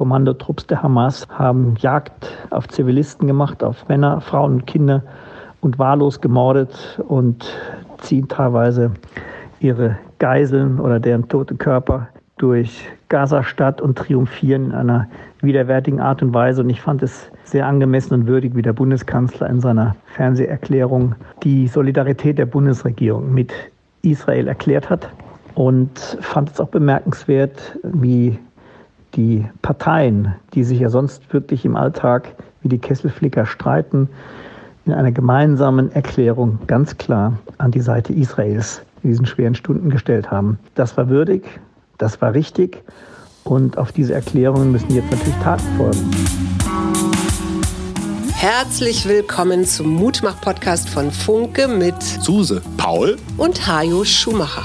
Kommandotrupps der Hamas haben Jagd auf Zivilisten gemacht, auf Männer, Frauen und Kinder und wahllos gemordet und ziehen teilweise ihre Geiseln oder deren tote Körper durch Gaza-Stadt und triumphieren in einer widerwärtigen Art und Weise. Und ich fand es sehr angemessen und würdig, wie der Bundeskanzler in seiner Fernseherklärung die Solidarität der Bundesregierung mit Israel erklärt hat. Und fand es auch bemerkenswert, wie die Parteien, die sich ja sonst wirklich im Alltag wie die Kesselflicker streiten, in einer gemeinsamen Erklärung ganz klar an die Seite Israels in diesen schweren Stunden gestellt haben. Das war würdig, das war richtig und auf diese Erklärungen müssen jetzt natürlich Taten folgen. Herzlich willkommen zum Mutmach-Podcast von Funke mit Suse, Paul und Hajo Schumacher.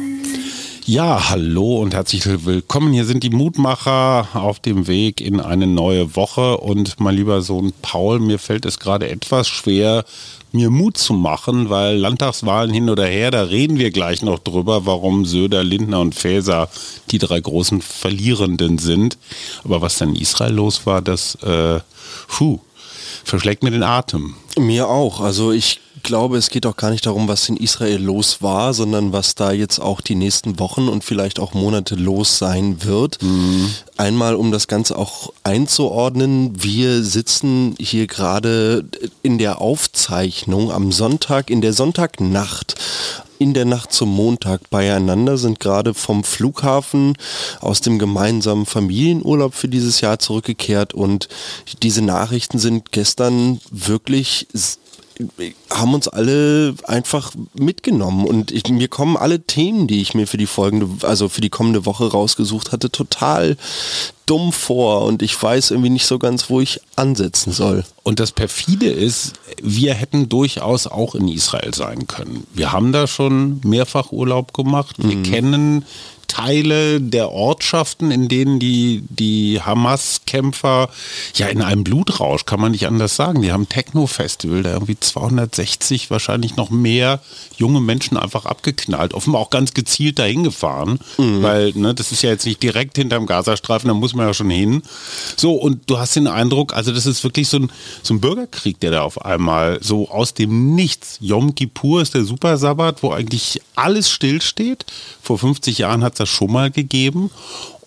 Ja, hallo und herzlich willkommen. Hier sind die Mutmacher auf dem Weg in eine neue Woche. Und mein lieber Sohn Paul, mir fällt es gerade etwas schwer, mir Mut zu machen, weil Landtagswahlen hin oder her, da reden wir gleich noch drüber, warum Söder, Lindner und Faeser die drei großen Verlierenden sind. Aber was dann in Israel los war, das, äh, puh, verschlägt mir den Atem. Mir auch. Also ich glaube, es geht auch gar nicht darum, was in Israel los war, sondern was da jetzt auch die nächsten Wochen und vielleicht auch Monate los sein wird. Mhm. Einmal, um das Ganze auch einzuordnen, wir sitzen hier gerade in der Aufzeichnung am Sonntag, in der Sonntagnacht in der Nacht zum Montag beieinander, sind gerade vom Flughafen aus dem gemeinsamen Familienurlaub für dieses Jahr zurückgekehrt und diese Nachrichten sind gestern wirklich haben uns alle einfach mitgenommen. Und ich, mir kommen alle Themen, die ich mir für die folgende, also für die kommende Woche rausgesucht hatte, total dumm vor und ich weiß irgendwie nicht so ganz, wo ich ansetzen soll. Und das perfide ist, wir hätten durchaus auch in Israel sein können. Wir haben da schon mehrfach Urlaub gemacht. Wir mhm. kennen Teile der Ortschaften, in denen die, die Hamas-Kämpfer ja in einem Blutrausch, kann man nicht anders sagen. Die haben Techno-Festival, da irgendwie 260, wahrscheinlich noch mehr junge Menschen einfach abgeknallt. Offenbar auch ganz gezielt dahin gefahren, mhm. weil ne, das ist ja jetzt nicht direkt hinterm Gazastreifen, da muss man ja schon hin. So, und du hast den Eindruck, also das ist wirklich so ein, so ein Bürgerkrieg, der da auf einmal so aus dem Nichts. Yom Kippur ist der Supersabbat, wo eigentlich alles stillsteht. Vor 50 Jahren hat es das schon mal gegeben.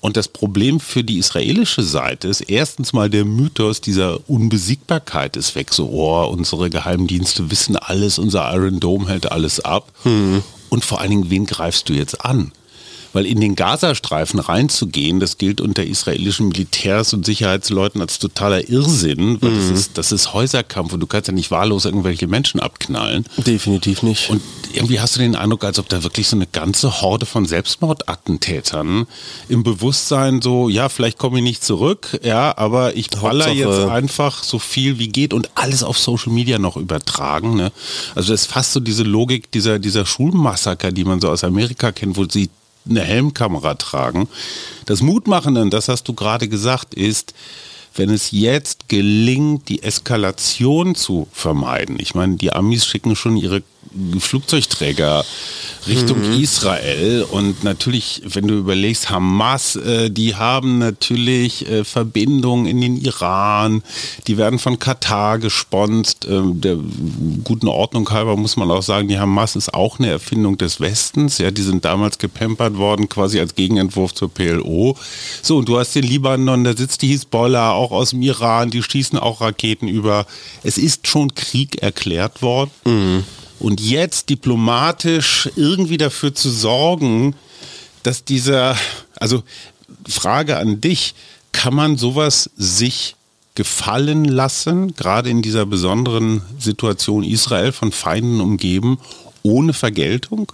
Und das Problem für die israelische Seite ist erstens mal der Mythos dieser Unbesiegbarkeit ist weg. So, oh, unsere Geheimdienste wissen alles, unser Iron Dome hält alles ab. Hm. Und vor allen Dingen, wen greifst du jetzt an? Weil in den Gazastreifen reinzugehen, das gilt unter israelischen Militärs und Sicherheitsleuten als totaler Irrsinn, weil mhm. das, ist, das ist Häuserkampf und du kannst ja nicht wahllos irgendwelche Menschen abknallen. Definitiv nicht. Und irgendwie hast du den Eindruck, als ob da wirklich so eine ganze Horde von Selbstmordattentätern im Bewusstsein so, ja, vielleicht komme ich nicht zurück, ja, aber ich baller jetzt einfach so viel wie geht und alles auf Social Media noch übertragen. Ne? Also das ist fast so diese Logik dieser, dieser Schulmassaker, die man so aus Amerika kennt, wo sie eine Helmkamera tragen. Das Mutmachende, das hast du gerade gesagt, ist, wenn es jetzt gelingt, die Eskalation zu vermeiden. Ich meine, die Amis schicken schon ihre Flugzeugträger Richtung mhm. Israel. Und natürlich, wenn du überlegst, Hamas, äh, die haben natürlich äh, Verbindungen in den Iran, die werden von Katar gesponst. Äh, der guten Ordnung halber muss man auch sagen, die Hamas ist auch eine Erfindung des Westens. Ja, die sind damals gepampert worden, quasi als Gegenentwurf zur PLO. So, und du hast den Libanon, da sitzt die Hisbollah, auch aus dem Iran, die schießen auch Raketen über. Es ist schon Krieg erklärt worden. Mhm. Und jetzt diplomatisch irgendwie dafür zu sorgen, dass dieser, also Frage an dich, kann man sowas sich gefallen lassen, gerade in dieser besonderen Situation Israel von Feinden umgeben, ohne Vergeltung?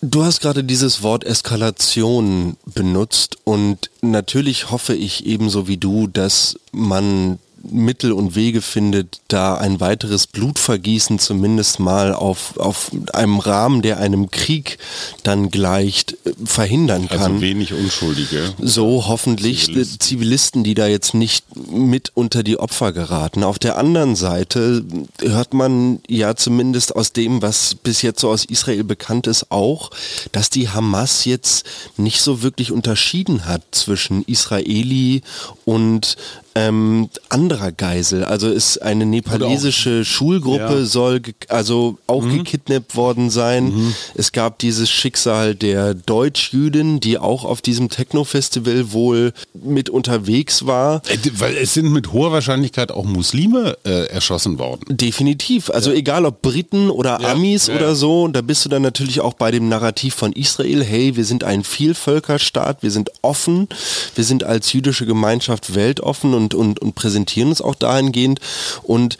Du hast gerade dieses Wort Eskalation benutzt und natürlich hoffe ich ebenso wie du, dass man Mittel und Wege findet, da ein weiteres Blutvergießen zumindest mal auf, auf einem Rahmen, der einem Krieg dann gleicht, äh, verhindern also kann. Also wenig Unschuldige. So hoffentlich Zivilisten. Zivilisten, die da jetzt nicht mit unter die Opfer geraten. Auf der anderen Seite hört man ja zumindest aus dem, was bis jetzt so aus Israel bekannt ist, auch, dass die Hamas jetzt nicht so wirklich unterschieden hat zwischen Israeli und ähm, anderer Geisel. Also ist eine nepalesische Schulgruppe ja. soll also auch mhm. gekidnappt worden sein. Mhm. Es gab dieses Schicksal der Deutschjüdin, die auch auf diesem Techno-Festival wohl mit unterwegs war. Äh, weil es sind mit hoher Wahrscheinlichkeit auch Muslime äh, erschossen worden. Definitiv. Also ja. egal ob Briten oder ja. Amis oder so, da bist du dann natürlich auch bei dem Narrativ von Israel, hey, wir sind ein Vielvölkerstaat, wir sind offen, wir sind als jüdische Gemeinschaft weltoffen und und, und, und präsentieren uns auch dahingehend. Und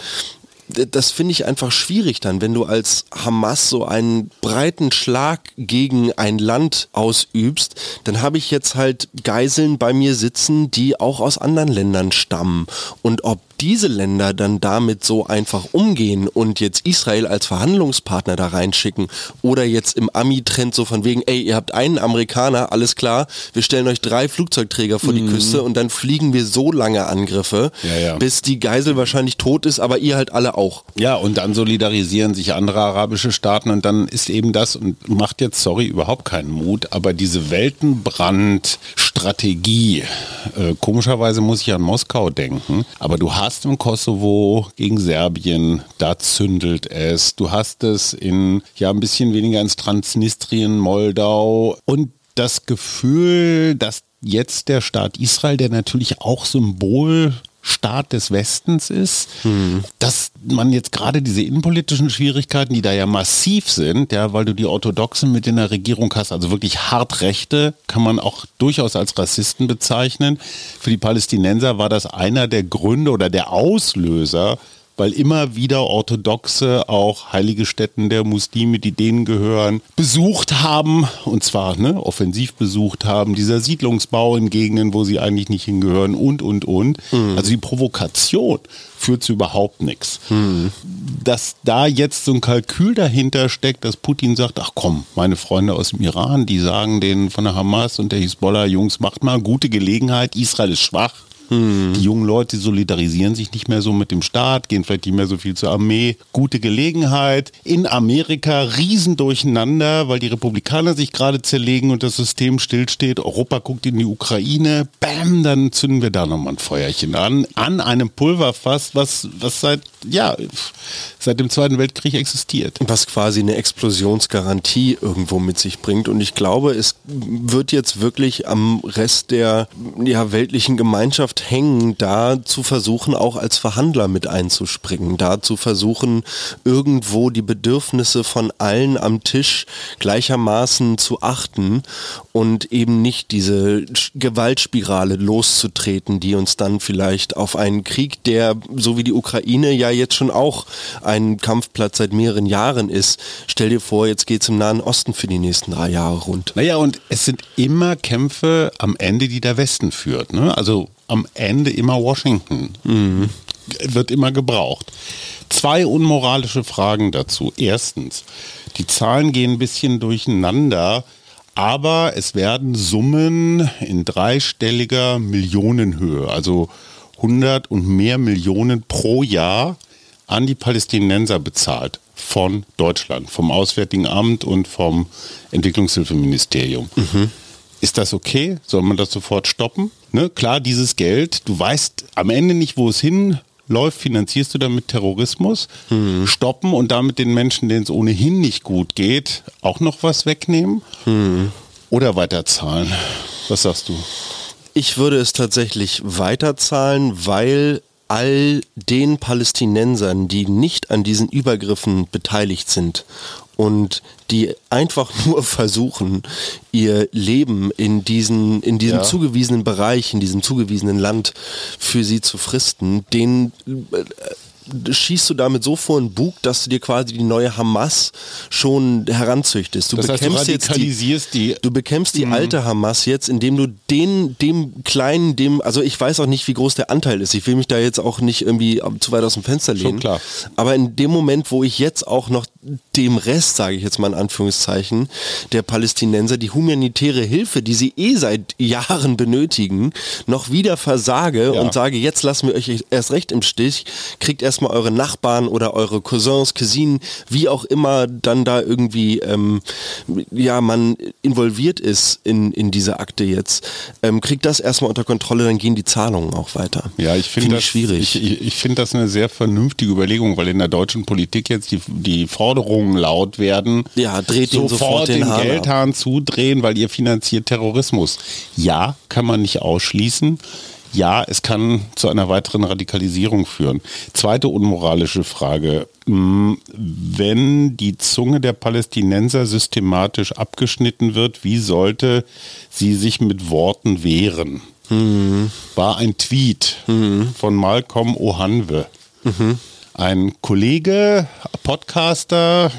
das finde ich einfach schwierig dann, wenn du als Hamas so einen breiten Schlag gegen ein Land ausübst, dann habe ich jetzt halt Geiseln bei mir sitzen, die auch aus anderen Ländern stammen. Und ob diese Länder dann damit so einfach umgehen und jetzt Israel als Verhandlungspartner da reinschicken oder jetzt im Ami-Trend so von wegen, ey, ihr habt einen Amerikaner, alles klar, wir stellen euch drei Flugzeugträger vor mhm. die Küste und dann fliegen wir so lange Angriffe, ja, ja. bis die Geisel wahrscheinlich tot ist, aber ihr halt alle auch. Ja, und dann solidarisieren sich andere arabische Staaten und dann ist eben das und macht jetzt, sorry, überhaupt keinen Mut, aber diese Weltenbrandstrategie, äh, komischerweise muss ich an Moskau denken, aber du hast im Kosovo gegen Serbien, da zündelt es. Du hast es in, ja, ein bisschen weniger ins Transnistrien, Moldau und das Gefühl, dass jetzt der Staat Israel, der natürlich auch Symbol Staat des Westens ist, hm. dass man jetzt gerade diese innenpolitischen Schwierigkeiten, die da ja massiv sind, ja, weil du die Orthodoxen mit in der Regierung hast, also wirklich hart Rechte, kann man auch durchaus als Rassisten bezeichnen. Für die Palästinenser war das einer der Gründe oder der Auslöser weil immer wieder Orthodoxe auch heilige Stätten der Muslime, die denen gehören, besucht haben und zwar ne, offensiv besucht haben, dieser Siedlungsbau in Gegenden, wo sie eigentlich nicht hingehören und, und, und. Mhm. Also die Provokation führt zu überhaupt nichts. Mhm. Dass da jetzt so ein Kalkül dahinter steckt, dass Putin sagt, ach komm, meine Freunde aus dem Iran, die sagen denen von der Hamas und der Hisbollah, Jungs, macht mal gute Gelegenheit, Israel ist schwach, hm. Die jungen Leute solidarisieren sich nicht mehr so mit dem Staat, gehen vielleicht nicht mehr so viel zur Armee. Gute Gelegenheit. In Amerika riesen durcheinander, weil die Republikaner sich gerade zerlegen und das System stillsteht. Europa guckt in die Ukraine. Bam, dann zünden wir da nochmal ein Feuerchen an. An einem Pulverfass, was, was seit, ja, seit dem Zweiten Weltkrieg existiert. Was quasi eine Explosionsgarantie irgendwo mit sich bringt. Und ich glaube, es wird jetzt wirklich am Rest der ja, weltlichen Gemeinschaft hängen, da zu versuchen, auch als Verhandler mit einzuspringen, da zu versuchen, irgendwo die Bedürfnisse von allen am Tisch gleichermaßen zu achten und eben nicht diese Gewaltspirale loszutreten, die uns dann vielleicht auf einen Krieg, der so wie die Ukraine ja jetzt schon auch ein Kampfplatz seit mehreren Jahren ist. Stell dir vor, jetzt geht es im Nahen Osten für die nächsten drei Jahre rund. Naja, und es sind immer Kämpfe am Ende, die der Westen führt. Ne? Also am Ende immer Washington. Mhm. Wird immer gebraucht. Zwei unmoralische Fragen dazu. Erstens, die Zahlen gehen ein bisschen durcheinander, aber es werden Summen in dreistelliger Millionenhöhe, also 100 und mehr Millionen pro Jahr an die Palästinenser bezahlt von Deutschland, vom Auswärtigen Amt und vom Entwicklungshilfeministerium. Mhm. Ist das okay? Soll man das sofort stoppen? Ne? Klar, dieses Geld, du weißt am Ende nicht, wo es hinläuft, finanzierst du damit Terrorismus, mhm. stoppen und damit den Menschen, denen es ohnehin nicht gut geht, auch noch was wegnehmen mhm. oder weiterzahlen. Was sagst du? Ich würde es tatsächlich weiterzahlen, weil all den Palästinensern, die nicht an diesen Übergriffen beteiligt sind und die einfach nur versuchen, ihr Leben in, diesen, in diesem ja. zugewiesenen Bereich, in diesem zugewiesenen Land für sie zu fristen, den äh, schießt du damit so vor den Bug, dass du dir quasi die neue Hamas schon heranzüchtest. Du das heißt, bekämpfst du jetzt die, die, du bekämpfst die mhm. alte Hamas jetzt, indem du den, dem kleinen, dem, also ich weiß auch nicht, wie groß der Anteil ist. Ich will mich da jetzt auch nicht irgendwie zu weit aus dem Fenster lehnen. Schon klar. Aber in dem Moment, wo ich jetzt auch noch dem Rest, sage ich jetzt mal in Anführungszeichen, der Palästinenser die humanitäre Hilfe, die sie eh seit Jahren benötigen, noch wieder versage ja. und sage, jetzt lassen wir euch erst recht im Stich, kriegt erstmal eure Nachbarn oder eure Cousins, Cousinen, wie auch immer dann da irgendwie ähm, ja man involviert ist in, in diese Akte jetzt, ähm, kriegt das erstmal unter Kontrolle, dann gehen die Zahlungen auch weiter. Ja, ich finde find das schwierig. Ich, ich, finde das eine sehr vernünftige Überlegung, weil in der deutschen Politik jetzt die, die Forderungen laut werden. Ja, dreht sofort, sofort den, den Geldhahn zudrehen, weil ihr finanziert Terrorismus. Ja, kann man nicht ausschließen ja, es kann zu einer weiteren Radikalisierung führen. Zweite unmoralische Frage. Hm, wenn die Zunge der Palästinenser systematisch abgeschnitten wird, wie sollte sie sich mit Worten wehren? Mhm. War ein Tweet mhm. von Malcolm Ohanwe. Mhm ein Kollege, Podcaster,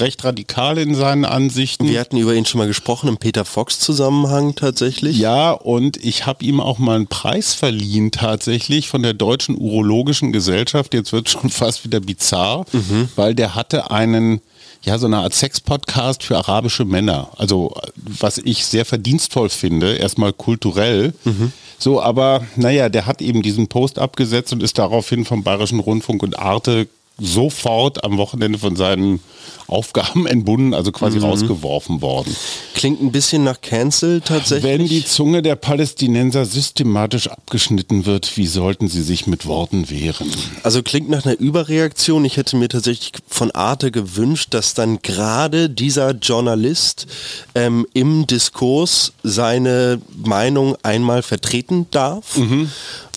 recht radikal in seinen Ansichten. Wir hatten über ihn schon mal gesprochen im Peter Fox Zusammenhang tatsächlich. Ja, und ich habe ihm auch mal einen Preis verliehen tatsächlich von der Deutschen Urologischen Gesellschaft. Jetzt wird schon fast wieder bizarr, mhm. weil der hatte einen ja, so eine Art Sex-Podcast für arabische Männer. Also, was ich sehr verdienstvoll finde, erstmal kulturell. Mhm. So, aber naja, der hat eben diesen Post abgesetzt und ist daraufhin vom Bayerischen Rundfunk und Arte sofort am Wochenende von seinen Aufgaben entbunden, also quasi mhm. rausgeworfen worden. Klingt ein bisschen nach Cancel tatsächlich. Wenn die Zunge der Palästinenser systematisch abgeschnitten wird, wie sollten sie sich mit Worten wehren? Also klingt nach einer Überreaktion. Ich hätte mir tatsächlich von Arte gewünscht, dass dann gerade dieser Journalist ähm, im Diskurs seine Meinung einmal vertreten darf. Mhm.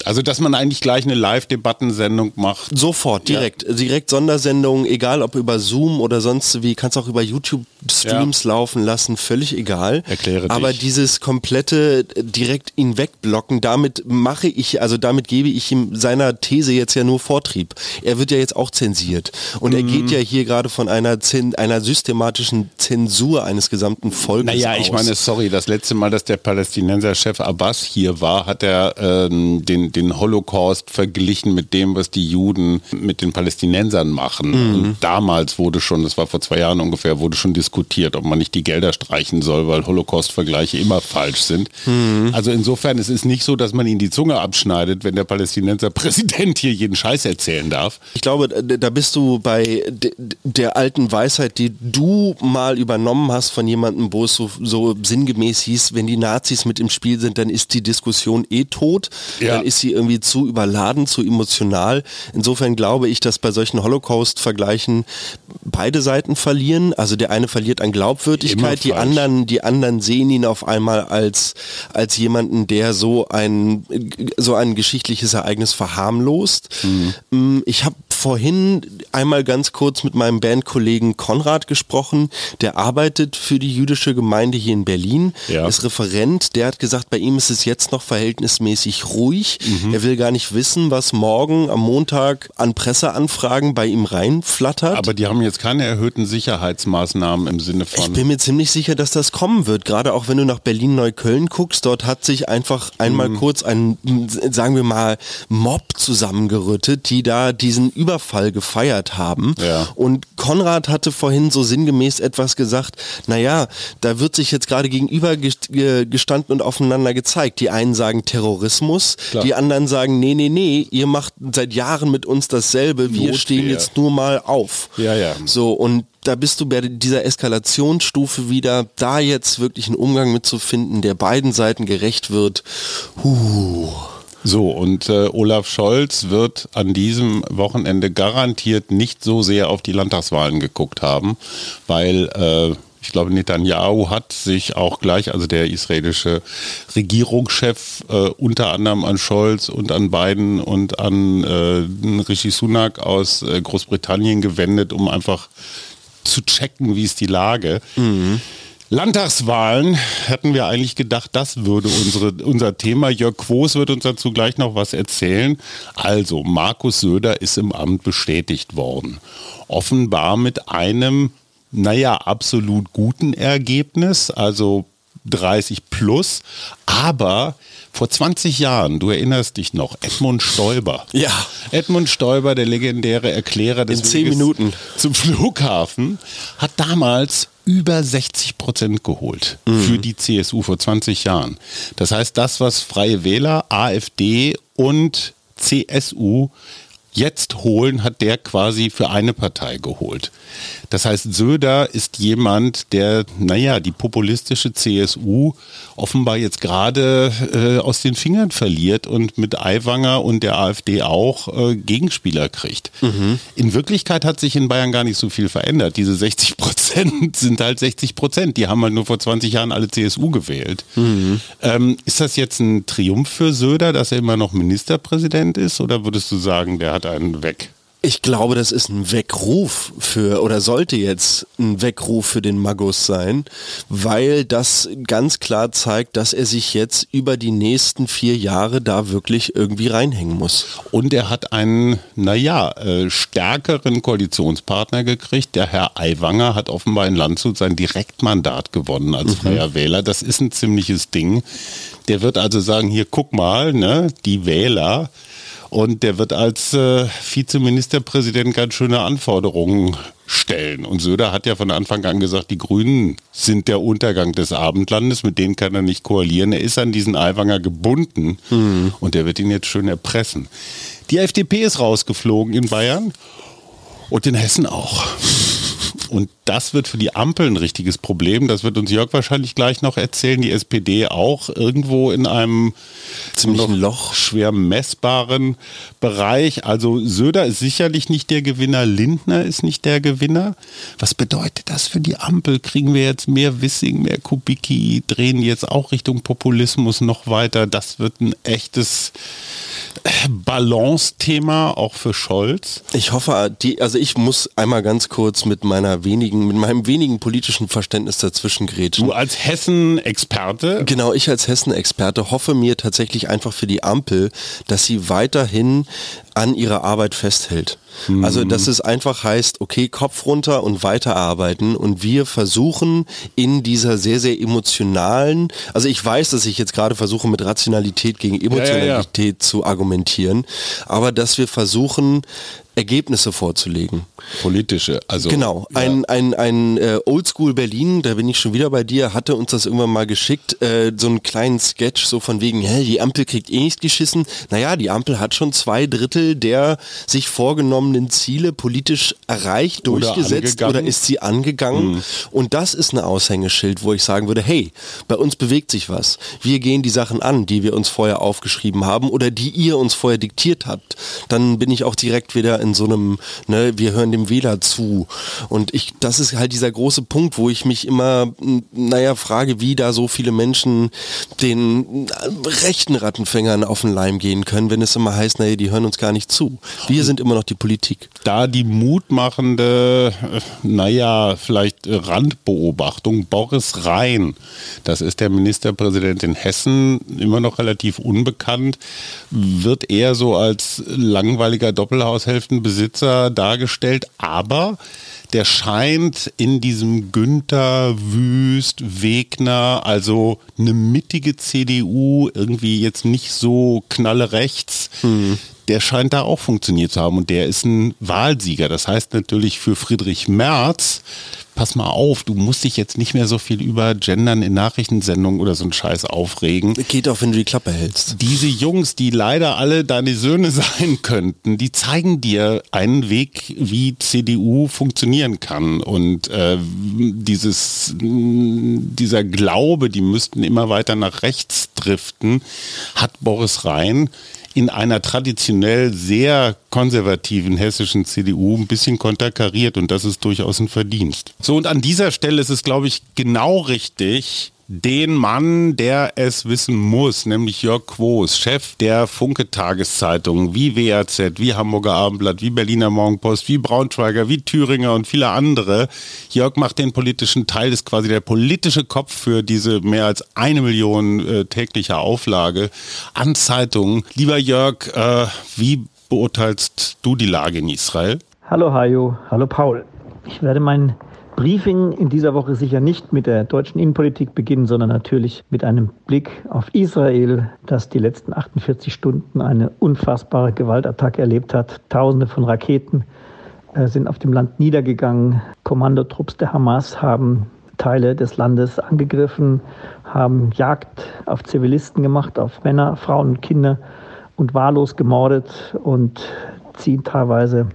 Also, dass man eigentlich gleich eine Live-Debattensendung macht. Sofort, direkt. Ja. Direkt Sondersendung, egal ob über Zoom oder sonst wie, kannst auch über YouTube-Streams ja. laufen lassen, völlig egal. Erkläre Aber dich. dieses komplette direkt ihn wegblocken, damit mache ich, also damit gebe ich ihm seiner These jetzt ja nur Vortrieb. Er wird ja jetzt auch zensiert. Und mhm. er geht ja hier gerade von einer, Zen einer systematischen Zensur eines gesamten Volkes Naja, aus. ich meine, sorry, das letzte Mal, dass der Palästinenser-Chef Abbas hier war, hat er ähm, den den, Holocaust verglichen mit dem, was die Juden mit den Palästinensern machen. Mhm. Und damals wurde schon, das war vor zwei Jahren ungefähr, wurde schon diskutiert, ob man nicht die Gelder streichen soll, weil Holocaust-Vergleiche immer falsch sind. Mhm. Also insofern, es ist nicht so, dass man ihnen die Zunge abschneidet, wenn der Palästinenser Präsident hier jeden Scheiß erzählen darf. Ich glaube, da bist du bei der alten Weisheit, die du mal übernommen hast von jemandem, wo es so, so sinngemäß hieß, wenn die Nazis mit im Spiel sind, dann ist die Diskussion eh tot. Ja. Dann ist ist sie irgendwie zu überladen, zu emotional. Insofern glaube ich, dass bei solchen Holocaust-Vergleichen beide Seiten verlieren. Also der eine verliert an Glaubwürdigkeit, die anderen, die anderen sehen ihn auf einmal als, als jemanden, der so ein, so ein geschichtliches Ereignis verharmlost. Mhm. Mm, ich habe vorhin einmal ganz kurz mit meinem Bandkollegen Konrad gesprochen. Der arbeitet für die jüdische Gemeinde hier in Berlin, ja. ist Referent. Der hat gesagt, bei ihm ist es jetzt noch verhältnismäßig ruhig. Mhm. Er will gar nicht wissen, was morgen am Montag an Presseanfragen bei ihm reinflattert. Aber die haben jetzt keine erhöhten Sicherheitsmaßnahmen im Sinne von... Ich bin mir ziemlich sicher, dass das kommen wird. Gerade auch wenn du nach Berlin-Neukölln guckst, dort hat sich einfach einmal mhm. kurz ein, sagen wir mal, Mob zusammengerüttet, die da diesen Überfall gefeiert haben. Ja. Und Konrad hatte vorhin so sinngemäß etwas gesagt, naja, da wird sich jetzt gerade gegenüber gestanden und aufeinander gezeigt. Die einen sagen Terrorismus, Klar. die anderen sagen, nee, nee, nee, ihr macht seit Jahren mit uns dasselbe, wir Notwehr. stehen jetzt nur mal auf. Ja, ja. So, und da bist du bei dieser Eskalationsstufe wieder, da jetzt wirklich einen Umgang mitzufinden, der beiden Seiten gerecht wird. Huh. So, und äh, Olaf Scholz wird an diesem Wochenende garantiert nicht so sehr auf die Landtagswahlen geguckt haben, weil äh, ich glaube, Netanyahu hat sich auch gleich, also der israelische Regierungschef, äh, unter anderem an Scholz und an Biden und an äh, Rishi Sunak aus äh, Großbritannien gewendet, um einfach zu checken, wie ist die Lage. Mhm. Landtagswahlen hatten wir eigentlich gedacht, das würde unsere, unser Thema. Jörg Quos wird uns dazu gleich noch was erzählen. Also, Markus Söder ist im Amt bestätigt worden. Offenbar mit einem, naja, absolut guten Ergebnis. Also 30 plus, aber vor 20 Jahren, du erinnerst dich noch, Edmund Stoiber. Ja. Edmund Stoiber, der legendäre Erklärer des In zehn Minuten. zum Flughafen, hat damals über 60 Prozent geholt für die CSU vor 20 Jahren. Das heißt, das, was Freie Wähler, AfD und CSU jetzt holen, hat der quasi für eine Partei geholt. Das heißt, Söder ist jemand, der, naja, die populistische CSU offenbar jetzt gerade äh, aus den Fingern verliert und mit Aiwanger und der AfD auch äh, Gegenspieler kriegt. In Wirklichkeit hat sich in Bayern gar nicht so viel verändert. Diese 60 Prozent sind halt 60 Prozent. Die haben halt nur vor 20 Jahren alle CSU gewählt. Ähm, ist das jetzt ein Triumph für Söder, dass er immer noch Ministerpräsident ist? Oder würdest du sagen, der hat einen weg? Ich glaube, das ist ein Weckruf für, oder sollte jetzt ein Weckruf für den Magus sein, weil das ganz klar zeigt, dass er sich jetzt über die nächsten vier Jahre da wirklich irgendwie reinhängen muss. Und er hat einen, naja, äh, stärkeren Koalitionspartner gekriegt. Der Herr Aiwanger hat offenbar in Landshut sein Direktmandat gewonnen als freier Wähler. Das ist ein ziemliches Ding. Der wird also sagen, hier guck mal, ne, die Wähler. Und der wird als äh, Vizeministerpräsident ganz schöne Anforderungen stellen. Und Söder hat ja von Anfang an gesagt, die Grünen sind der Untergang des Abendlandes, mit denen kann er nicht koalieren. Er ist an diesen Aiwanger gebunden und der wird ihn jetzt schön erpressen. Die FDP ist rausgeflogen in Bayern und in Hessen auch. Und das wird für die Ampel ein richtiges Problem. Das wird uns Jörg wahrscheinlich gleich noch erzählen. Die SPD auch irgendwo in einem Ziemlichen noch Loch. schwer messbaren Bereich. Also Söder ist sicherlich nicht der Gewinner, Lindner ist nicht der Gewinner. Was bedeutet das für die Ampel? Kriegen wir jetzt mehr Wissing, mehr Kubicki, drehen jetzt auch Richtung Populismus noch weiter? Das wird ein echtes Balance-Thema auch für Scholz. Ich hoffe, die, also ich muss einmal ganz kurz mit meiner wenigen, mit meinem wenigen politischen Verständnis dazwischen grätschen. Du als Hessen-Experte, Genau, ich als Hessen-Experte hoffe mir tatsächlich einfach für die Ampel, dass sie weiterhin an ihrer Arbeit festhält. Also, dass es einfach heißt, okay, Kopf runter und weiterarbeiten und wir versuchen in dieser sehr, sehr emotionalen, also ich weiß, dass ich jetzt gerade versuche mit Rationalität gegen Emotionalität zu argumentieren, aber dass wir versuchen, Ergebnisse vorzulegen. politische, also Genau, ja. ein, ein, ein äh, Oldschool Berlin, da bin ich schon wieder bei dir, hatte uns das irgendwann mal geschickt, äh, so einen kleinen Sketch, so von wegen, hä, die Ampel kriegt eh nichts geschissen. Naja, die Ampel hat schon zwei Drittel der sich vorgenommenen Ziele politisch erreicht, Oder durchgesetzt angegangen. oder ist sie angegangen. Und das ist ein Aushängeschild, wo ich sagen würde, hey, bei uns bewegt sich was. Wir gehen die Sachen an, die wir uns vorher aufgeschrieben haben oder die ihr uns vorher diktiert habt. Dann bin ich auch direkt wieder in so einem, ne, wir hören dem Wähler zu. Und ich, das ist halt dieser große Punkt, wo ich mich immer, naja, frage, wie da so viele Menschen den äh, rechten Rattenfängern auf den Leim gehen können, wenn es immer heißt, naja, die hören uns gar nicht zu. Wir sind immer noch die Politik. da die mutmachende, äh, naja, vielleicht äh, Randbeobachtung, Boris Rhein, das ist der Ministerpräsident in Hessen, immer noch relativ unbekannt, wird eher so als langweiliger Doppelhaushälftenbesitzer dargestellt, aber der scheint in diesem Günther, Wüst, Wegner, also eine mittige CDU, irgendwie jetzt nicht so knalle rechts, der scheint da auch funktioniert zu haben und der ist ein Wahlsieger. Das heißt natürlich für Friedrich Merz, pass mal auf, du musst dich jetzt nicht mehr so viel über Gendern in Nachrichtensendungen oder so einen Scheiß aufregen. Geht auch, wenn du die Klappe hältst. Diese Jungs, die leider alle deine Söhne sein könnten, die zeigen dir einen Weg, wie CDU funktionieren kann. Und äh, dieses, dieser Glaube, die müssten immer weiter nach rechts driften, hat Boris Rhein in einer traditionell sehr konservativen hessischen CDU ein bisschen konterkariert und das ist durchaus ein Verdienst. So, und an dieser Stelle ist es, glaube ich, genau richtig, den Mann, der es wissen muss, nämlich Jörg Quos, Chef der Funke-Tageszeitung, wie WAZ, wie Hamburger Abendblatt, wie Berliner Morgenpost, wie Braunschweiger, wie Thüringer und viele andere. Jörg macht den politischen Teil, ist quasi der politische Kopf für diese mehr als eine Million äh, tägliche Auflage an Zeitungen. Lieber Jörg, äh, wie beurteilst du die Lage in Israel? Hallo Hajo, hallo Paul. Ich werde mein Briefing in dieser Woche sicher nicht mit der deutschen Innenpolitik beginnen, sondern natürlich mit einem Blick auf Israel, das die letzten 48 Stunden eine unfassbare Gewaltattacke erlebt hat. Tausende von Raketen äh, sind auf dem Land niedergegangen. Kommandotrupps der Hamas haben Teile des Landes angegriffen, haben Jagd auf Zivilisten gemacht, auf Männer, Frauen und Kinder und wahllos gemordet und ziehen teilweise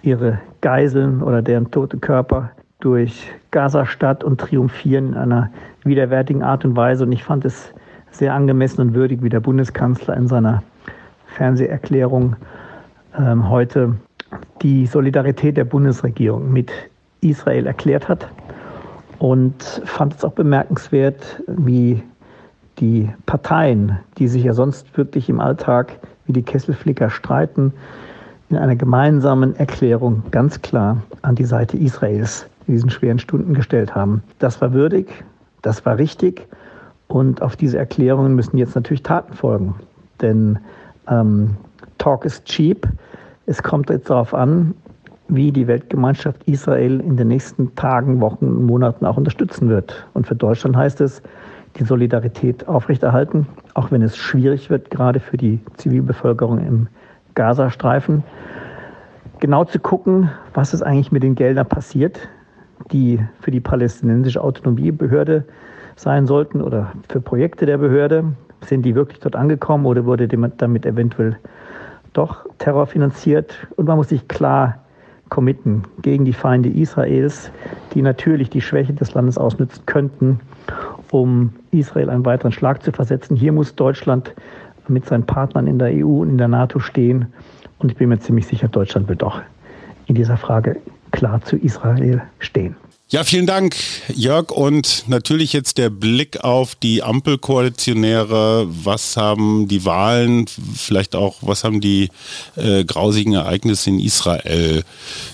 ihre Geiseln oder deren tote Körper durch Gaza-Stadt und triumphieren in einer widerwärtigen Art und Weise. Und ich fand es sehr angemessen und würdig, wie der Bundeskanzler in seiner Fernseherklärung ähm, heute die Solidarität der Bundesregierung mit Israel erklärt hat. Und fand es auch bemerkenswert, wie die Parteien, die sich ja sonst wirklich im Alltag wie die Kesselflicker streiten, in einer gemeinsamen Erklärung ganz klar an die Seite Israels diesen schweren Stunden gestellt haben. Das war würdig, das war richtig und auf diese Erklärungen müssen jetzt natürlich Taten folgen. Denn ähm, Talk is cheap. Es kommt jetzt darauf an, wie die Weltgemeinschaft Israel in den nächsten Tagen, Wochen, Monaten auch unterstützen wird. Und für Deutschland heißt es, die Solidarität aufrechterhalten, auch wenn es schwierig wird, gerade für die Zivilbevölkerung im Gazastreifen. Genau zu gucken, was ist eigentlich mit den Geldern passiert, die für die palästinensische Autonomiebehörde sein sollten oder für Projekte der Behörde. Sind die wirklich dort angekommen oder wurde damit eventuell doch Terror finanziert? Und man muss sich klar committen gegen die Feinde Israels, die natürlich die Schwäche des Landes ausnutzen könnten, um Israel einen weiteren Schlag zu versetzen. Hier muss Deutschland mit seinen Partnern in der EU und in der NATO stehen. Und ich bin mir ziemlich sicher, Deutschland wird auch in dieser Frage klar zu Israel stehen. Ja, vielen Dank, Jörg. Und natürlich jetzt der Blick auf die Ampelkoalitionäre. Was haben die Wahlen, vielleicht auch, was haben die äh, grausigen Ereignisse in Israel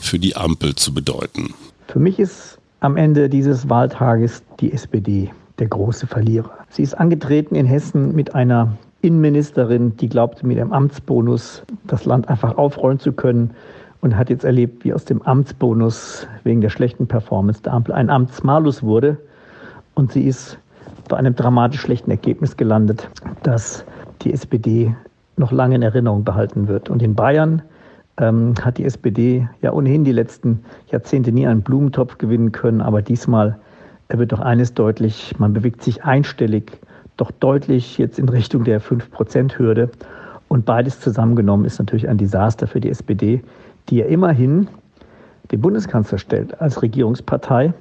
für die Ampel zu bedeuten? Für mich ist am Ende dieses Wahltages die SPD der große Verlierer. Sie ist angetreten in Hessen mit einer Innenministerin, die glaubte, mit dem Amtsbonus das Land einfach aufrollen zu können und hat jetzt erlebt, wie aus dem Amtsbonus wegen der schlechten Performance der Ampel ein Amtsmalus wurde. Und sie ist bei einem dramatisch schlechten Ergebnis gelandet, das die SPD noch lange in Erinnerung behalten wird. Und in Bayern ähm, hat die SPD ja ohnehin die letzten Jahrzehnte nie einen Blumentopf gewinnen können, aber diesmal wird doch eines deutlich, man bewegt sich einstellig, doch deutlich jetzt in Richtung der 5-Prozent-Hürde. Und beides zusammengenommen ist natürlich ein Desaster für die SPD, die ja immerhin den Bundeskanzler stellt als Regierungspartei.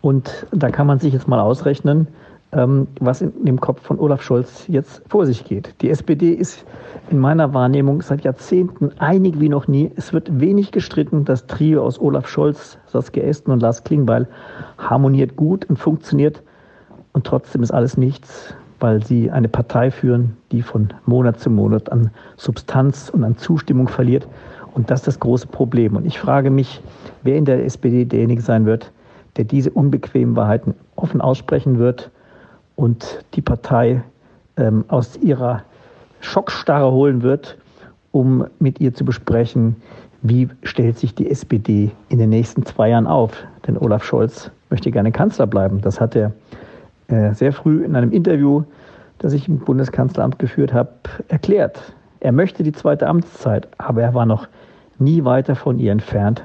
Und da kann man sich jetzt mal ausrechnen, ähm, was in dem Kopf von Olaf Scholz jetzt vor sich geht. Die SPD ist in meiner Wahrnehmung seit Jahrzehnten einig wie noch nie. Es wird wenig gestritten. Das Trio aus Olaf Scholz, Saskia Esten und Lars Klingbeil harmoniert gut und funktioniert. Und trotzdem ist alles nichts, weil sie eine Partei führen, die von Monat zu Monat an Substanz und an Zustimmung verliert. Und das ist das große Problem. Und ich frage mich, wer in der SPD derjenige sein wird, der diese unbequemen Wahrheiten offen aussprechen wird und die Partei ähm, aus ihrer Schockstarre holen wird, um mit ihr zu besprechen, wie stellt sich die SPD in den nächsten zwei Jahren auf. Denn Olaf Scholz möchte gerne Kanzler bleiben. Das hat er äh, sehr früh in einem Interview, das ich im Bundeskanzleramt geführt habe, erklärt. Er möchte die zweite Amtszeit, aber er war noch nie weiter von ihr entfernt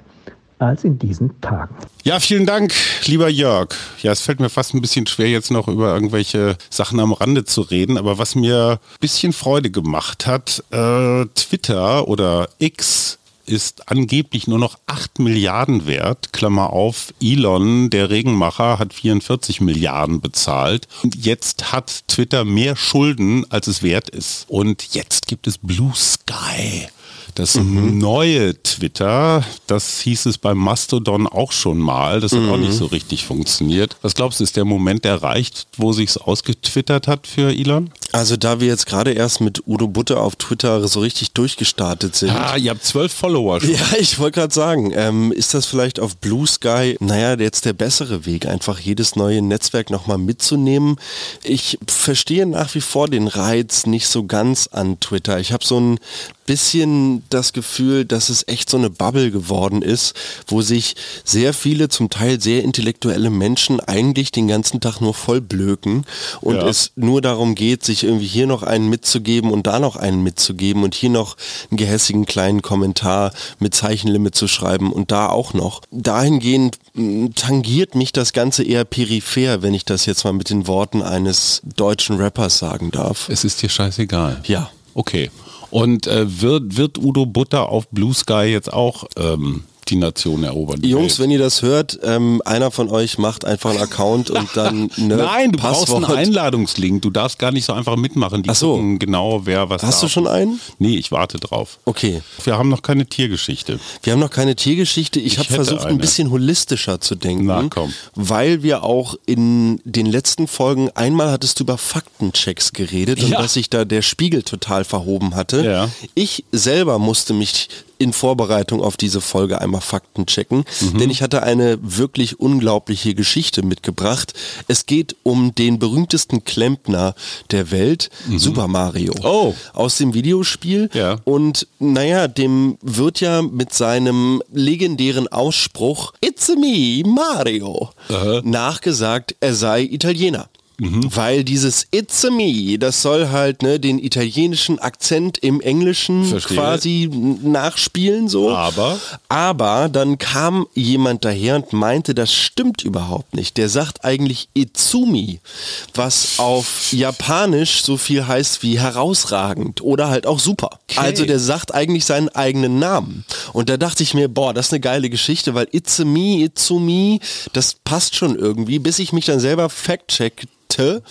als in diesen Tagen. Ja, vielen Dank, lieber Jörg. Ja, es fällt mir fast ein bisschen schwer, jetzt noch über irgendwelche Sachen am Rande zu reden, aber was mir ein bisschen Freude gemacht hat, äh, Twitter oder X ist angeblich nur noch 8 Milliarden wert. Klammer auf, Elon, der Regenmacher, hat 44 Milliarden bezahlt. Und jetzt hat Twitter mehr Schulden, als es wert ist. Und jetzt gibt es Blue Sky Das mhm. neue Twitter, das hieß es beim Mastodon auch schon mal. Das hat mhm. auch nicht so richtig funktioniert. Was glaubst du, ist der Moment erreicht, wo sich's ausgetwittert hat für Elon? Also da wir jetzt gerade erst mit Udo Butte auf Twitter so richtig durchgestartet sind. Ah, ihr habt zwölf Follower schon. Ja, ich wollte gerade sagen, ähm, ist das vielleicht auf Blue Sky, naja, jetzt der bessere Weg, einfach jedes neue Netzwerk nochmal mitzunehmen. Ich verstehe nach wie vor den Reiz nicht so ganz an Twitter. Ich habe so ein bisschen das Gefühl, dass es echt so eine Bubble geworden ist, wo sich sehr viele, zum Teil sehr intellektuelle Menschen eigentlich den ganzen Tag nur voll blöken und ja. es nur darum geht, sich irgendwie hier noch einen mitzugeben und da noch einen mitzugeben und hier noch einen gehässigen kleinen Kommentar mit Zeichenlimit zu schreiben und da auch noch. Dahingehend hm, tangiert mich das Ganze eher peripher, wenn ich das jetzt mal mit den Worten eines deutschen Rappers sagen darf. Es ist dir scheißegal. Ja. Okay. Und äh, wird, wird Udo Butter auf Blue Sky jetzt auch ähm, die Nation erobern. Die Jungs, Welt. wenn ihr das hört, ähm, einer von euch macht einfach einen Account und dann eine Nein, du Passwort. brauchst einen Einladungslink. Du darfst gar nicht so einfach mitmachen. Die Ach so. genau, wer was Hast darf. du schon einen? Nee, ich warte drauf. Okay. Wir haben noch keine Tiergeschichte. Wir haben noch keine Tiergeschichte. Ich, ich habe versucht, eine. ein bisschen holistischer zu denken. Na, komm. Weil wir auch in den letzten Folgen, einmal hattest du über Faktenchecks geredet ja. und dass sich da der Spiegel total verhoben hatte. Ja. Ich selber musste mich in Vorbereitung auf diese Folge einmal Fakten checken, mhm. denn ich hatte eine wirklich unglaubliche Geschichte mitgebracht. Es geht um den berühmtesten Klempner der Welt, mhm. Super Mario. Oh. Aus dem Videospiel. Ja. Und naja, dem wird ja mit seinem legendären Ausspruch It's me, Mario, Aha. nachgesagt, er sei Italiener. Mhm. Weil dieses It's a me, das soll halt ne, den italienischen Akzent im Englischen Verstehe. quasi nachspielen so. Aber? Aber dann kam jemand daher und meinte, das stimmt überhaupt nicht. Der sagt eigentlich Itsumi, was auf Japanisch so viel heißt wie herausragend oder halt auch super. Okay. Also der sagt eigentlich seinen eigenen Namen. Und da dachte ich mir, boah, das ist eine geile Geschichte, weil It's a me, Itsumi, das passt schon irgendwie, bis ich mich dann selber fact-check googelte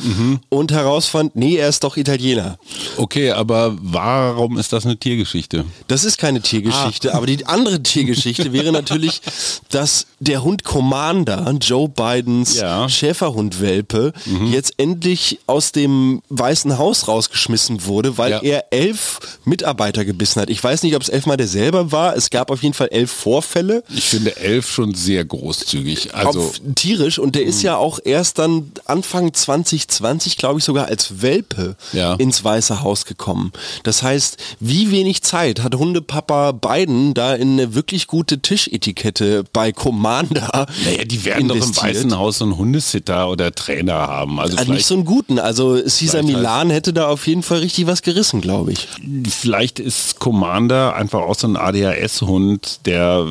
mhm. und herausfand, nee, er ist doch Italiener. Okay, aber warum ist das eine Tiergeschichte? Das ist keine Tiergeschichte, ah. aber die andere Tiergeschichte wäre natürlich, dass der Hund Commander, Joe Bidens ja. Schäferhundwelpe, mhm. jetzt endlich aus dem Weißen Haus rausgeschmissen wurde, weil ja. er elf Mitarbeiter gebissen hat. Ich weiß nicht, ob es elfmal der selber war. Es gab auf jeden Fall elf Vorfälle. Ich finde elf schon sehr großzügig. Also auf, tierisch und der ist mhm. ja auch erst dann Anfang 20 2020, glaube ich, sogar als Welpe ja. ins Weiße Haus gekommen. Das heißt, wie wenig Zeit hat Hundepapa Biden da in eine wirklich gute Tischetikette bei Commander Naja, die werden investiert. doch im Weißen Haus so einen Hundesitter oder Trainer haben. Also, also nicht so einen guten. Also Caesar Milan hätte da auf jeden Fall richtig was gerissen, glaube ich. Vielleicht ist Commander einfach auch so ein ADHS-Hund, der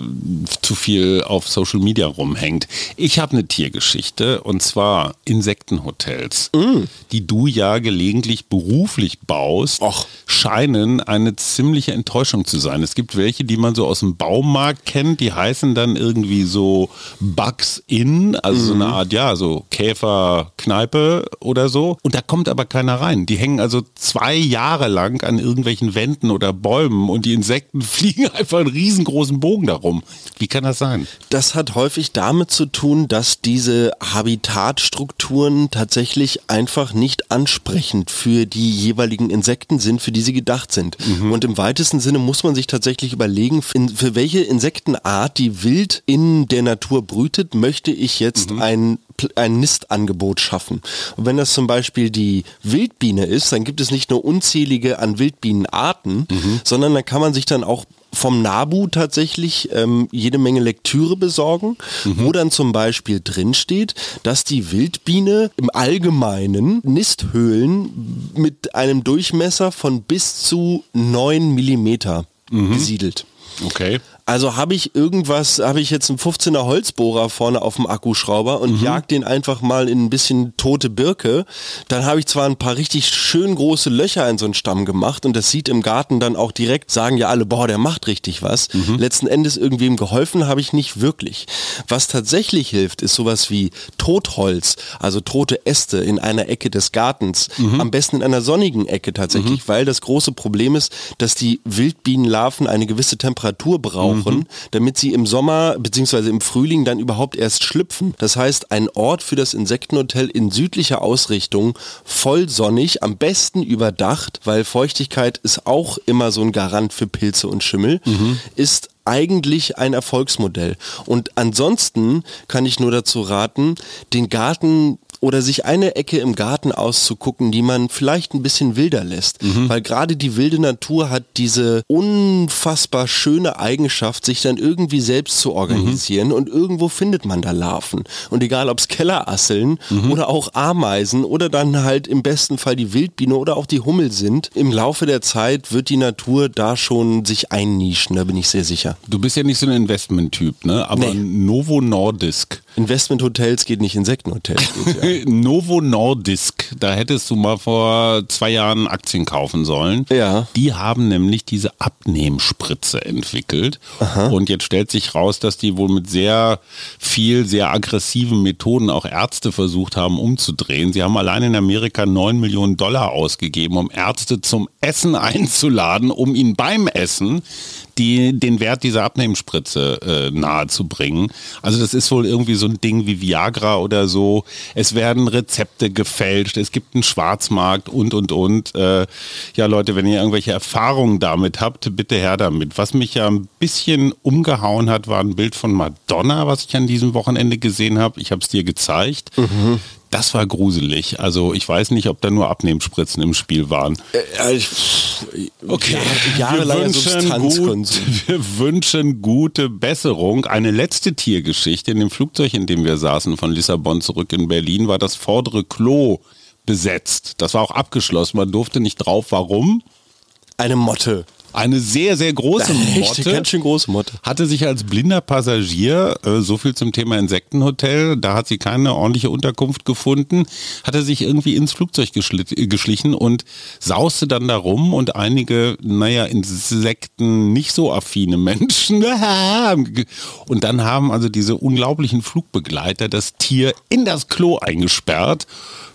zu viel auf Social Media rumhängt. Ich habe eine Tiergeschichte und zwar Insektenhotel. Hotels, mm. die du ja gelegentlich beruflich baust, Och. scheinen eine ziemliche Enttäuschung zu sein. Es gibt welche, die man so aus dem Baumarkt kennt, die heißen dann irgendwie so Bugs Inn, also mm. so eine mhm. Art, ja, so Käferkneipe oder so. Und da kommt aber keiner rein. Die hängen also zwei Jahre lang an irgendwelchen Wänden oder Bäumen und die Insekten fliegen einfach einen riesengroßen Bogen darum. Wie kann das sein? Das hat häufig damit zu tun, dass diese Habitatstrukturen tatsächlich tatsächlich einfach nicht ansprechend für die jeweiligen Insekten sind, für die sie gedacht sind. Mhm. Und im weitesten Sinne muss man sich tatsächlich überlegen, für welche Insektenart, die wild in der Natur brütet, möchte ich jetzt mhm. ein ein Nistangebot schaffen. Und wenn das zum Beispiel die Wildbiene ist, dann gibt es nicht nur unzählige an Wildbienenarten, mhm. sondern dann kann man sich dann auch vom NABU tatsächlich ähm, jede Menge Lektüre besorgen, mhm. wo dann zum Beispiel drinsteht, dass die Wildbiene im Allgemeinen Nisthöhlen mit einem Durchmesser von bis zu 9 Millimeter mhm. besiedelt. Okay. Also habe ich irgendwas, habe ich jetzt einen 15er Holzbohrer vorne auf dem Akkuschrauber und mhm. jag den einfach mal in ein bisschen tote Birke, dann habe ich zwar ein paar richtig schön große Löcher in so einen Stamm gemacht und das sieht im Garten dann auch direkt, sagen ja alle, boah, der macht richtig was. Mhm. Letzten Endes irgendwem geholfen habe ich nicht wirklich. Was tatsächlich hilft, ist sowas wie Totholz, also tote Äste in einer Ecke des Gartens. Mhm. Am besten in einer sonnigen Ecke tatsächlich, mhm. weil das große Problem ist, dass die Wildbienenlarven eine gewisse Temperatur brauchen, mhm. damit sie im Sommer bzw. im Frühling dann überhaupt erst schlüpfen. Das heißt, ein Ort für das Insektenhotel in südlicher Ausrichtung, voll sonnig, am besten überdacht, weil Feuchtigkeit ist auch immer so ein Garant für Pilze und Schimmel, mhm. ist eigentlich ein Erfolgsmodell. Und ansonsten kann ich nur dazu raten, den Garten oder sich eine Ecke im Garten auszugucken, die man vielleicht ein bisschen wilder lässt. Mhm. Weil gerade die wilde Natur hat diese unfassbar schöne Eigenschaft, sich dann irgendwie selbst zu organisieren mhm. und irgendwo findet man da Larven. Und egal ob es Kellerasseln mhm. oder auch Ameisen oder dann halt im besten Fall die Wildbiene oder auch die Hummel sind, im Laufe der Zeit wird die Natur da schon sich einnischen, da bin ich sehr sicher. Du bist ja nicht so ein Investment-Typ, ne? Aber nee. Novo Nordisk Investmenthotels geht nicht, Insektenhotels geht, ja. Novo Nordisk, da hättest du mal vor zwei Jahren Aktien kaufen sollen. Ja. Die haben nämlich diese Abnehmspritze entwickelt. Aha. Und jetzt stellt sich raus, dass die wohl mit sehr viel, sehr aggressiven Methoden auch Ärzte versucht haben umzudrehen. Sie haben allein in Amerika 9 Millionen Dollar ausgegeben, um Ärzte zum Essen einzuladen, um ihnen beim Essen die, den Wert dieser Abnehmspritze äh, nahe zu bringen. Also das ist wohl irgendwie so ein Ding wie Viagra oder so. Es werden Rezepte gefälscht, es gibt einen Schwarzmarkt und, und, und. Äh, ja, Leute, wenn ihr irgendwelche Erfahrungen damit habt, bitte her damit. Was mich ja ein bisschen umgehauen hat, war ein Bild von Madonna, was ich an diesem Wochenende gesehen habe. Ich habe es dir gezeigt. Mhm. Das war gruselig. Also ich weiß nicht, ob da nur Abnehmspritzen im Spiel waren. Äh, ich, okay, jahrelange Substanzkonsum. Gut, wir wünschen gute Besserung. Eine letzte Tiergeschichte. In dem Flugzeug, in dem wir saßen, von Lissabon zurück in Berlin, war das vordere Klo besetzt. Das war auch abgeschlossen. Man durfte nicht drauf. Warum? Eine Motte. Eine sehr, sehr große Motte. Ganz schön große Motte. Hatte sich als blinder Passagier, äh, so viel zum Thema Insektenhotel, da hat sie keine ordentliche Unterkunft gefunden, hatte sich irgendwie ins Flugzeug geschlichen und sauste dann da rum und einige, naja, Insekten nicht so affine Menschen. und dann haben also diese unglaublichen Flugbegleiter das Tier in das Klo eingesperrt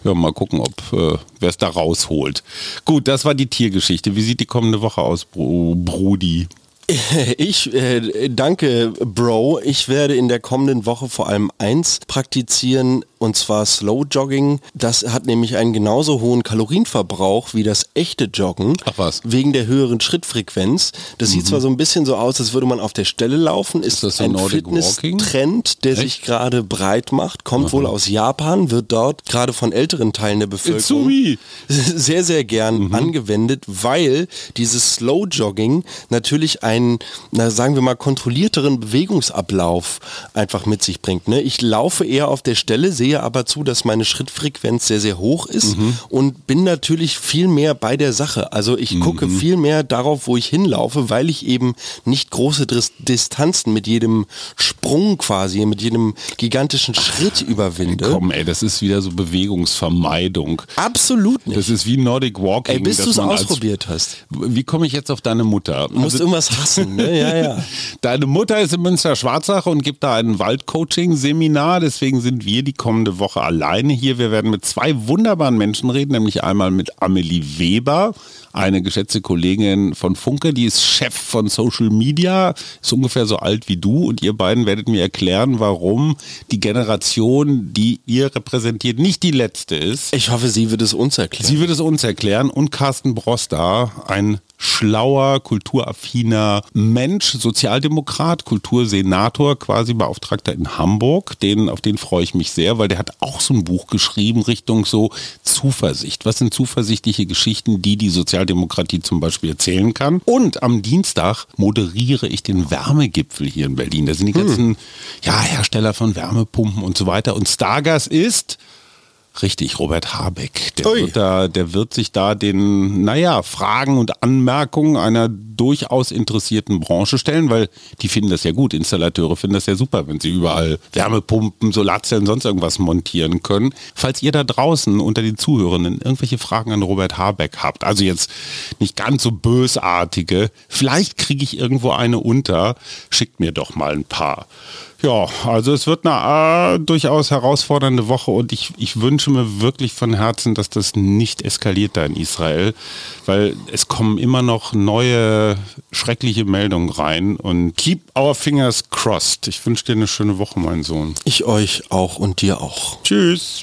ja, mal gucken, ob äh, wer es da rausholt. Gut, das war die Tiergeschichte. Wie sieht die kommende Woche aus, Brudi? Ich äh, danke, Bro. Ich werde in der kommenden Woche vor allem eins praktizieren, und zwar Slow Jogging. Das hat nämlich einen genauso hohen Kalorienverbrauch wie das echte Joggen. Ach was. Wegen der höheren Schrittfrequenz. Das mhm. sieht zwar so ein bisschen so aus, als würde man auf der Stelle laufen. Ist, ist das so ein Fitness-Trend, der Echt? sich gerade breit macht. Kommt Aha. wohl aus Japan, wird dort gerade von älteren Teilen der Bevölkerung sehr, sehr gern mhm. angewendet, weil dieses Slow Jogging natürlich einen, na, sagen wir mal, kontrollierteren Bewegungsablauf einfach mit sich bringt. Ne? Ich laufe eher auf der Stelle, sehe aber zu, dass meine Schrittfrequenz sehr, sehr hoch ist mhm. und bin natürlich viel mehr bei der Sache. Also ich mhm. gucke viel mehr darauf, wo ich hinlaufe, weil ich eben nicht große Distanzen mit jedem Sprung quasi, mit jedem gigantischen Schritt überwinde. Komm, ey, das ist wieder so Bewegungsvermeidung. Absolut nicht. Das ist wie Nordic Walking. Ey, bis du es ausprobiert hast. Wie komme ich jetzt auf deine Mutter? Du musst also, irgendwas hassen, ne? Ja, ja. Deine Mutter ist in Münster-Schwarzach und gibt da ein Waldcoaching-Seminar, deswegen sind wir die kommende Woche alleine hier. Wir werden mit zwei wunderbaren Menschen reden, nämlich einmal mit Amelie Weber, eine geschätzte Kollegin von Funke, die ist Chef von Social Media, ist ungefähr so alt wie du und ihr beiden werdet mir erklären, warum die Generation, die ihr repräsentiert, nicht die letzte ist. Ich hoffe, sie wird es uns erklären. Sie wird es uns erklären und Carsten Broster, ein schlauer, kulturaffiner Mensch, Sozialdemokrat, Kultursenator, quasi Beauftragter in Hamburg. Den, auf den freue ich mich sehr, weil der hat auch so ein Buch geschrieben Richtung so Zuversicht. Was sind zuversichtliche Geschichten, die die Sozialdemokratie zum Beispiel erzählen kann? Und am Dienstag moderiere ich den Wärmegipfel hier in Berlin. Da sind die hm. ganzen hm. ja, Hersteller von Wärmepumpen und so weiter. Und Stargas ist Richtig, Robert Habeck. Der wird, da, der wird sich da den, naja, Fragen und Anmerkungen einer durchaus interessierten Branche stellen, weil die finden das ja gut. Installateure finden das ja super, wenn sie überall Wärmepumpen, Solarzellen, sonst irgendwas montieren können. Falls ihr da draußen unter den Zuhörenden irgendwelche Fragen an Robert Habeck habt, also jetzt nicht ganz so bösartige, vielleicht kriege ich irgendwo eine unter, schickt mir doch mal ein paar. Ja, also es wird eine äh, durchaus herausfordernde Woche und ich, ich wünsche mir wirklich von Herzen, dass das nicht eskaliert da in Israel, weil es kommen immer noch neue schreckliche Meldungen rein und keep our fingers crossed. Ich wünsche dir eine schöne Woche, mein Sohn. Ich euch auch und dir auch. Tschüss.